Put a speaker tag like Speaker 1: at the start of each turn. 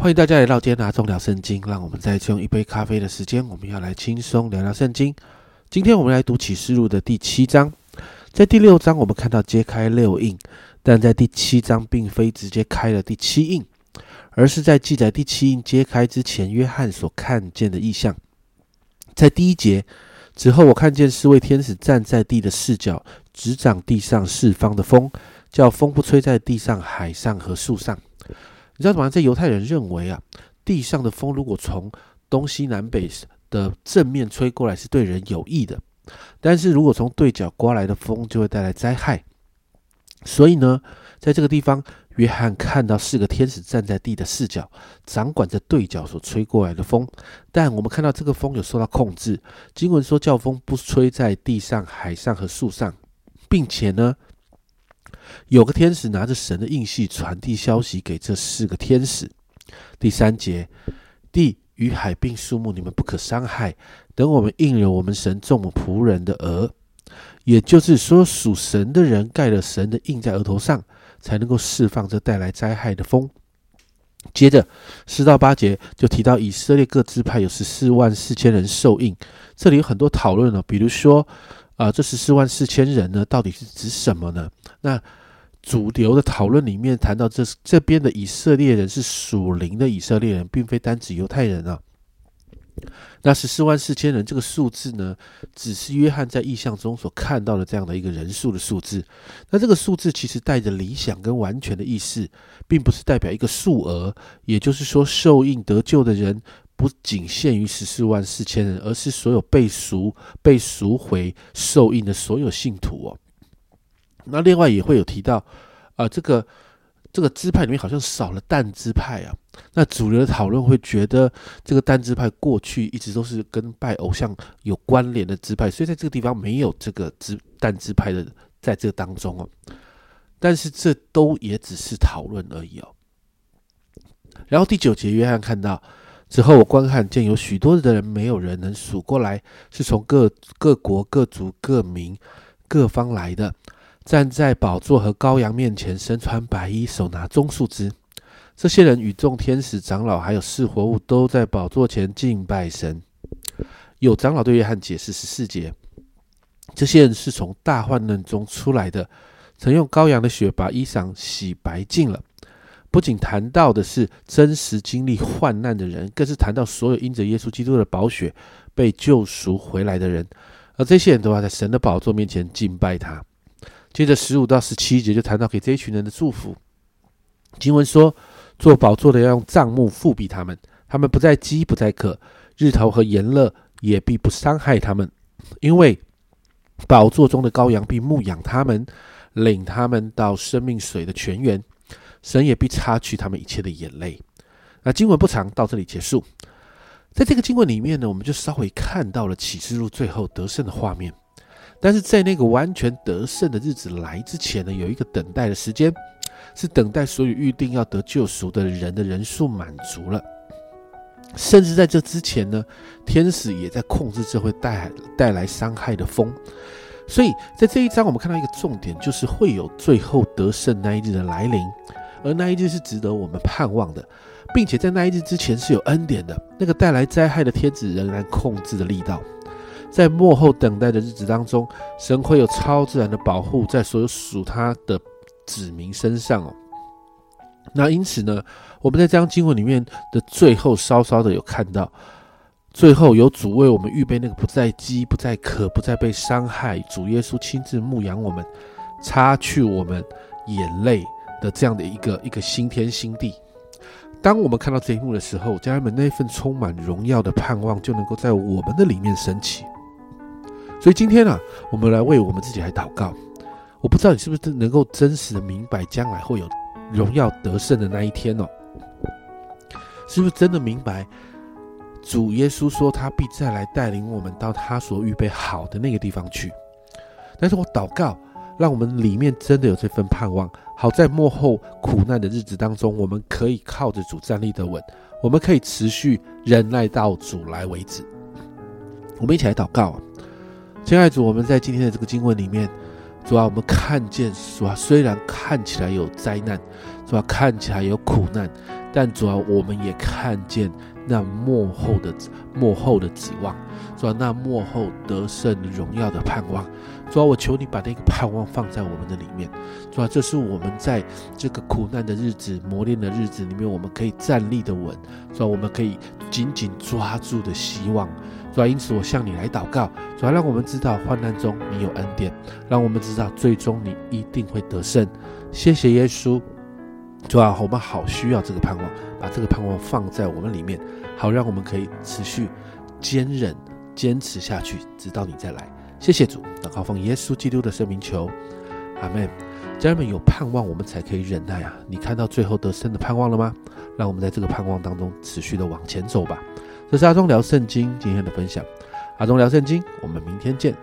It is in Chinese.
Speaker 1: 欢迎大家来到今天拿中聊圣经，让我们再次用一杯咖啡的时间，我们要来轻松聊聊圣经。今天我们来读启示录的第七章，在第六章我们看到揭开六印，但在第七章并非直接开了第七印，而是在记载第七印揭开之前，约翰所看见的意象。在第一节之后，我看见四位天使站在地的视角，执掌地上四方的风，叫风不吹在地上、海上和树上。你知道吗？在犹太人认为啊，地上的风如果从东西南北的正面吹过来是对人有益的，但是如果从对角刮来的风就会带来灾害。所以呢，在这个地方，约翰看到四个天使站在地的视角，掌管着对角所吹过来的风。但我们看到这个风有受到控制。经文说，叫风不吹在地上、海上和树上，并且呢。有个天使拿着神的印系传递消息给这四个天使。第三节，地与海并树木，你们不可伤害。等我们应了我们神众仆人的额，也就是说，属神的人盖了神的印在额头上，才能够释放这带来灾害的风。接着四到八节就提到以色列各支派有十四万四千人受印，这里有很多讨论了，比如说。啊，这十四万四千人呢，到底是指什么呢？那主流的讨论里面谈到，这这边的以色列人是属灵的以色列人，并非单指犹太人啊。那十四万四千人这个数字呢，只是约翰在意象中所看到的这样的一个人数的数字。那这个数字其实带着理想跟完全的意思，并不是代表一个数额。也就是说，受印得救的人。不仅限于十四万四千人，而是所有被赎、被赎回、受印的所有信徒哦。那另外也会有提到，啊，这个这个支派里面好像少了但支派啊。那主流的讨论会觉得，这个但支派过去一直都是跟拜偶像有关联的支派，所以在这个地方没有这个支但支派的在这当中哦。但是这都也只是讨论而已哦。然后第九节，约翰看到。之后，我观看见有许多的人，没有人能数过来，是从各各国、各族、各民、各方来的，站在宝座和羔羊面前，身穿白衣，手拿棕树枝。这些人与众天使、长老还有四活物都在宝座前敬拜神。有长老对约翰解释十四节：这些人是从大患难中出来的，曾用羔羊的血把衣裳洗白净了。不仅谈到的是真实经历患难的人，更是谈到所有因着耶稣基督的宝血被救赎回来的人，而这些人都要在神的宝座面前敬拜他。接着十五到十七节就谈到给这一群人的祝福。经文说，做宝座的要用帐幕覆庇他们，他们不再饥不再渴，日头和炎热也必不伤害他们，因为宝座中的羔羊必牧养他们，领他们到生命水的泉源。神也必擦去他们一切的眼泪。那经文不长，到这里结束。在这个经文里面呢，我们就稍微看到了启示录最后得胜的画面。但是在那个完全得胜的日子来之前呢，有一个等待的时间，是等待所有预定要得救赎的人的人数满足了。甚至在这之前呢，天使也在控制这会带带来伤害的风。所以在这一章，我们看到一个重点，就是会有最后得胜那一日的来临。而那一日是值得我们盼望的，并且在那一日之前是有恩典的。那个带来灾害的天子仍然控制的力道，在幕后等待的日子当中，神会有超自然的保护在所有属他的子民身上哦。那因此呢，我们在这张经文里面的最后，稍稍的有看到，最后有主为我们预备那个不再饥、不再渴、不再被伤害，主耶稣亲自牧养我们，擦去我们眼泪。的这样的一个一个新天新地，当我们看到这一幕的时候，家人们那份充满荣耀的盼望就能够在我们的里面升起。所以今天呢，我们来为我们自己来祷告。我不知道你是不是能够真实的明白将来会有荣耀得胜的那一天哦？是不是真的明白主耶稣说他必再来带领我们到他所预备好的那个地方去？但是我祷告。让我们里面真的有这份盼望，好在幕后苦难的日子当中，我们可以靠着主站立的稳，我们可以持续忍耐到主来为止。我们一起来祷告啊，亲爱的主，我们在今天的这个经文里面，主啊，我们看见主啊，虽然看起来有灾难，主啊，看起来有苦难，但主要我们也看见那幕后的幕后的指望，主要那幕后得胜荣耀的盼望。主要我求你把那个盼望放在我们的里面。主要这是我们在这个苦难的日子、磨练的日子里面，我们可以站立的稳。主要我们可以紧紧抓住的希望。主要因此我向你来祷告，主要让我们知道患难中你有恩典，让我们知道最终你一定会得胜。谢谢耶稣。主啊，我们好需要这个盼望，把这个盼望放在我们里面，好让我们可以持续坚忍、坚持下去，直到你再来。谢谢主，祷告奉耶稣基督的圣名求，阿门。家人们有盼望，我们才可以忍耐啊！你看到最后得胜的盼望了吗？让我们在这个盼望当中持续的往前走吧。这是阿忠聊圣经今天的分享，阿忠聊圣经，我们明天见。